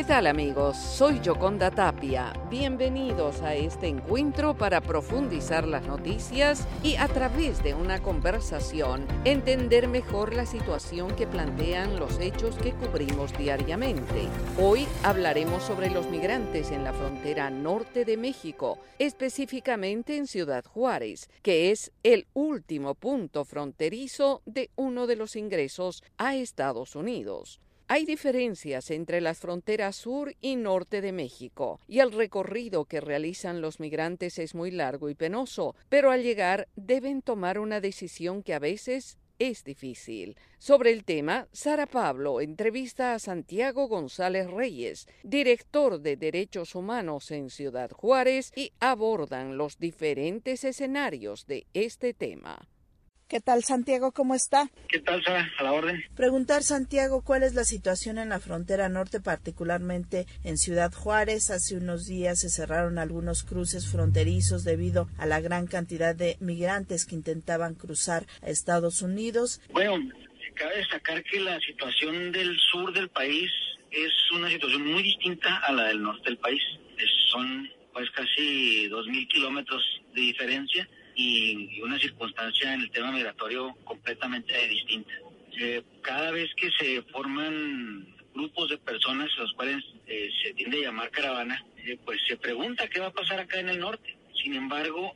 ¿Qué tal amigos? Soy Yoconda Tapia. Bienvenidos a este encuentro para profundizar las noticias y a través de una conversación entender mejor la situación que plantean los hechos que cubrimos diariamente. Hoy hablaremos sobre los migrantes en la frontera norte de México, específicamente en Ciudad Juárez, que es el último punto fronterizo de uno de los ingresos a Estados Unidos. Hay diferencias entre las fronteras sur y norte de México, y el recorrido que realizan los migrantes es muy largo y penoso, pero al llegar deben tomar una decisión que a veces es difícil. Sobre el tema, Sara Pablo entrevista a Santiago González Reyes, director de Derechos Humanos en Ciudad Juárez, y abordan los diferentes escenarios de este tema. ¿Qué tal, Santiago? ¿Cómo está? ¿Qué tal, Sara? A la orden. Preguntar, Santiago, ¿cuál es la situación en la frontera norte, particularmente en Ciudad Juárez? Hace unos días se cerraron algunos cruces fronterizos debido a la gran cantidad de migrantes que intentaban cruzar a Estados Unidos. Bueno, cabe destacar que la situación del sur del país es una situación muy distinta a la del norte del país. son pues casi 2.000 kilómetros de diferencia y, una circunstancia en el tema migratorio completamente distinta. Eh, cada vez que se forman grupos de personas, los cuales eh, se tiende a llamar caravana, eh, pues se pregunta qué va a pasar acá en el norte. Sin embargo,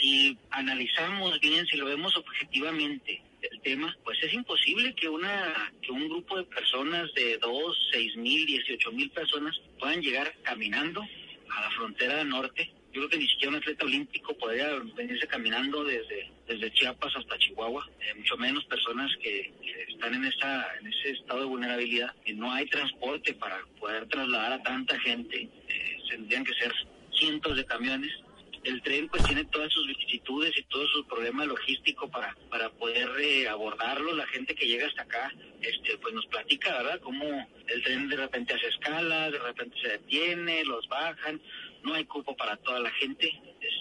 si analizamos bien, si lo vemos objetivamente el tema, pues es imposible que una que un grupo de personas de 2, 6 mil, 18 mil personas puedan llegar caminando a la frontera norte yo creo que ni siquiera un atleta olímpico podría venirse caminando desde, desde Chiapas hasta Chihuahua, eh, mucho menos personas que, están en, esa, en ese estado de vulnerabilidad, que no hay transporte para poder trasladar a tanta gente, eh, tendrían que ser cientos de camiones. El tren pues tiene todas sus vicisitudes y todo su problema logístico para, para poder eh, abordarlo. La gente que llega hasta acá este, pues nos platica, ¿verdad? Cómo el tren de repente hace escalas, de repente se detiene, los bajan no hay cupo para toda la gente.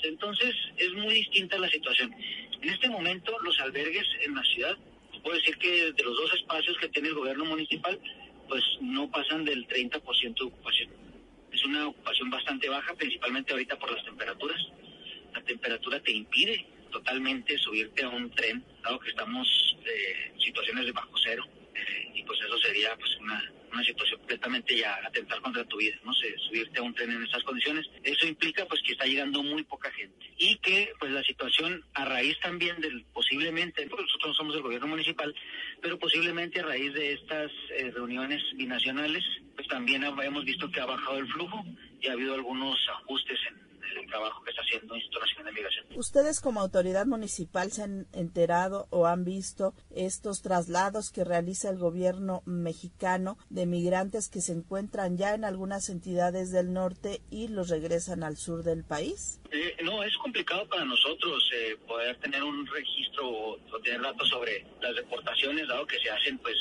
Entonces es muy distinta la situación. En este momento los albergues en la ciudad, puedo decir que de los dos espacios que tiene el gobierno municipal, pues no pasan del 30% de ocupación. Es una ocupación bastante baja, principalmente ahorita por las temperaturas. La temperatura te impide totalmente subirte a un tren, dado que estamos eh, en situaciones de bajo cero, eh, y pues eso sería pues una, una situación completamente ya atentar contra tu vida, no sé, subirte a un tren en estas condiciones. Eso implica pues que está llegando muy poca gente y que pues la situación a raíz también del posiblemente, porque nosotros no somos el gobierno municipal, pero posiblemente a raíz de estas eh, reuniones binacionales, pues también hemos visto que ha bajado el flujo y ha habido algunos ajustes en el trabajo que está haciendo Nacional de Migración. ¿Ustedes como autoridad municipal se han enterado o han visto estos traslados que realiza el gobierno mexicano de migrantes que se encuentran ya en algunas entidades del norte y los regresan al sur del país? Eh, no, es complicado para nosotros eh, poder tener un registro o, tener datos sobre las deportaciones, dado que se hacen, pues,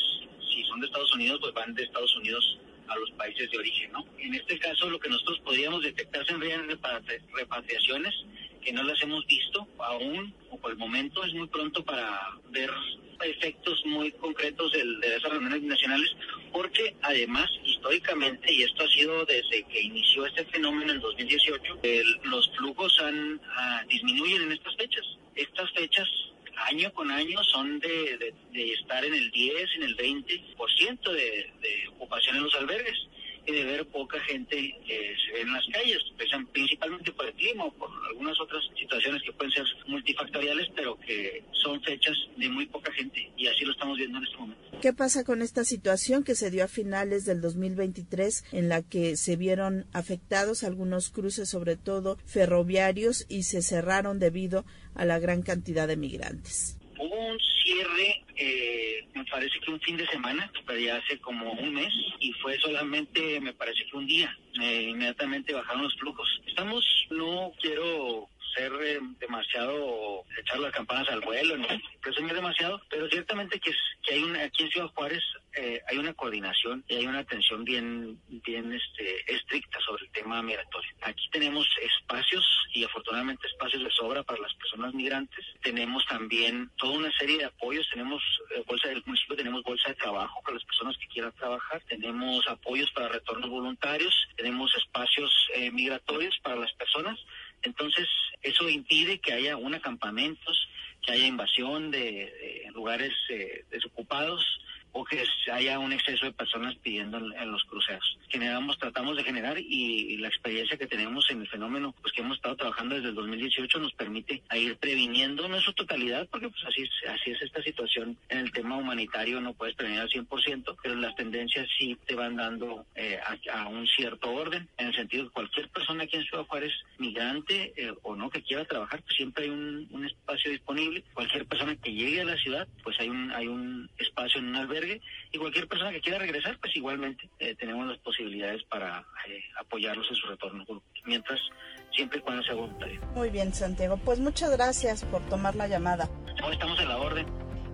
si son de Estados Unidos, pues van de Estados Unidos a los países de origen, ¿no? En este caso, lo que nosotros podríamos detectar serían repatriaciones que no las hemos visto aún, o por el momento es muy pronto para ver efectos muy concretos de, de esas reuniones nacionales, porque además, históricamente, y esto ha sido desde que inició este fenómeno en 2018, los flujos han, ah, disminuyen en estas fechas. Estas fechas año con año son de, estar en el 10, en el 20% de, de ocupación en los albergues y de ver poca gente ve en las calles, principalmente por el clima o por algunas otras situaciones que pueden ser multifactoriales, pero que son fechas de muy poca gente y así lo estamos viendo en este momento. ¿Qué pasa con esta situación que se dio a finales del 2023 en la que se vieron afectados algunos cruces, sobre todo ferroviarios, y se cerraron debido a la gran cantidad de migrantes? Hubo un cierre, eh, me parece que un fin de semana, pero ya hace como un mes, y fue solamente, me parece que un día. Eh, inmediatamente bajaron los flujos. Estamos, no quiero ser eh, demasiado, echar las campanas al vuelo, no presumir demasiado, pero ciertamente que, es, que hay una, aquí en Ciudad Juárez eh, hay una coordinación y hay una atención bien, bien este, estricta sobre el tema migratorio. Aquí tenemos espacios y afortunadamente espacios de sobra para las personas migrantes. Tenemos también toda una serie de apoyos. Tenemos eh, bolsa del municipio, tenemos bolsa de trabajo para las personas que quieran trabajar. Tenemos apoyos para retornos voluntarios. Tenemos espacios eh, migratorios para las personas. Entonces, eso impide que haya un campamentos, que haya invasión de, lugares desocupados o que haya un exceso de personas pidiendo en, los cruceros. Generamos, tratamos de generar y, la experiencia que tenemos en el fenómeno, pues que hemos estado trabajando desde el 2018 nos permite ir previniendo, no en su totalidad, porque pues así, así es esta situación en el tema humanitario, no puedes prevenir al 100%, pero las tendencias sí te van dando eh, a, un cierto orden, en el sentido de cualquier persona aquí en Ciudad Juárez, migrante eh, o no que quiera trabajar, pues siempre hay un, un espacio disponible. Cualquier persona que llegue a la ciudad, pues hay un, hay un espacio en un albergue y cualquier persona que quiera regresar, pues igualmente eh, tenemos las posibilidades para eh, apoyarlos en su retorno, mientras siempre y cuando sea voluntario. Muy bien, Santiago. Pues muchas gracias por tomar la llamada. estamos en la orden.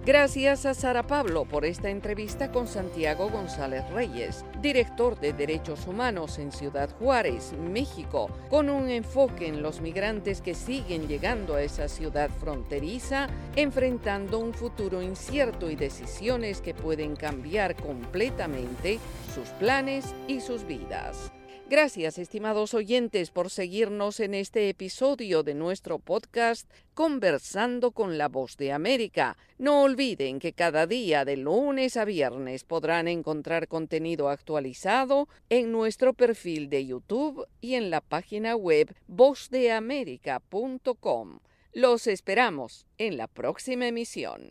Gracias a Sara Pablo por esta entrevista con Santiago González Reyes, director de Derechos Humanos en Ciudad Juárez, México, con un enfoque en los migrantes que siguen llegando a esa ciudad fronteriza, enfrentando un futuro incierto y decisiones que pueden cambiar completamente sus planes y sus vidas. Gracias, estimados oyentes, por seguirnos en este episodio de nuestro podcast Conversando con la Voz de América. No olviden que cada día de lunes a viernes podrán encontrar contenido actualizado en nuestro perfil de YouTube y en la página web vozdeamerica.com. Los esperamos en la próxima emisión.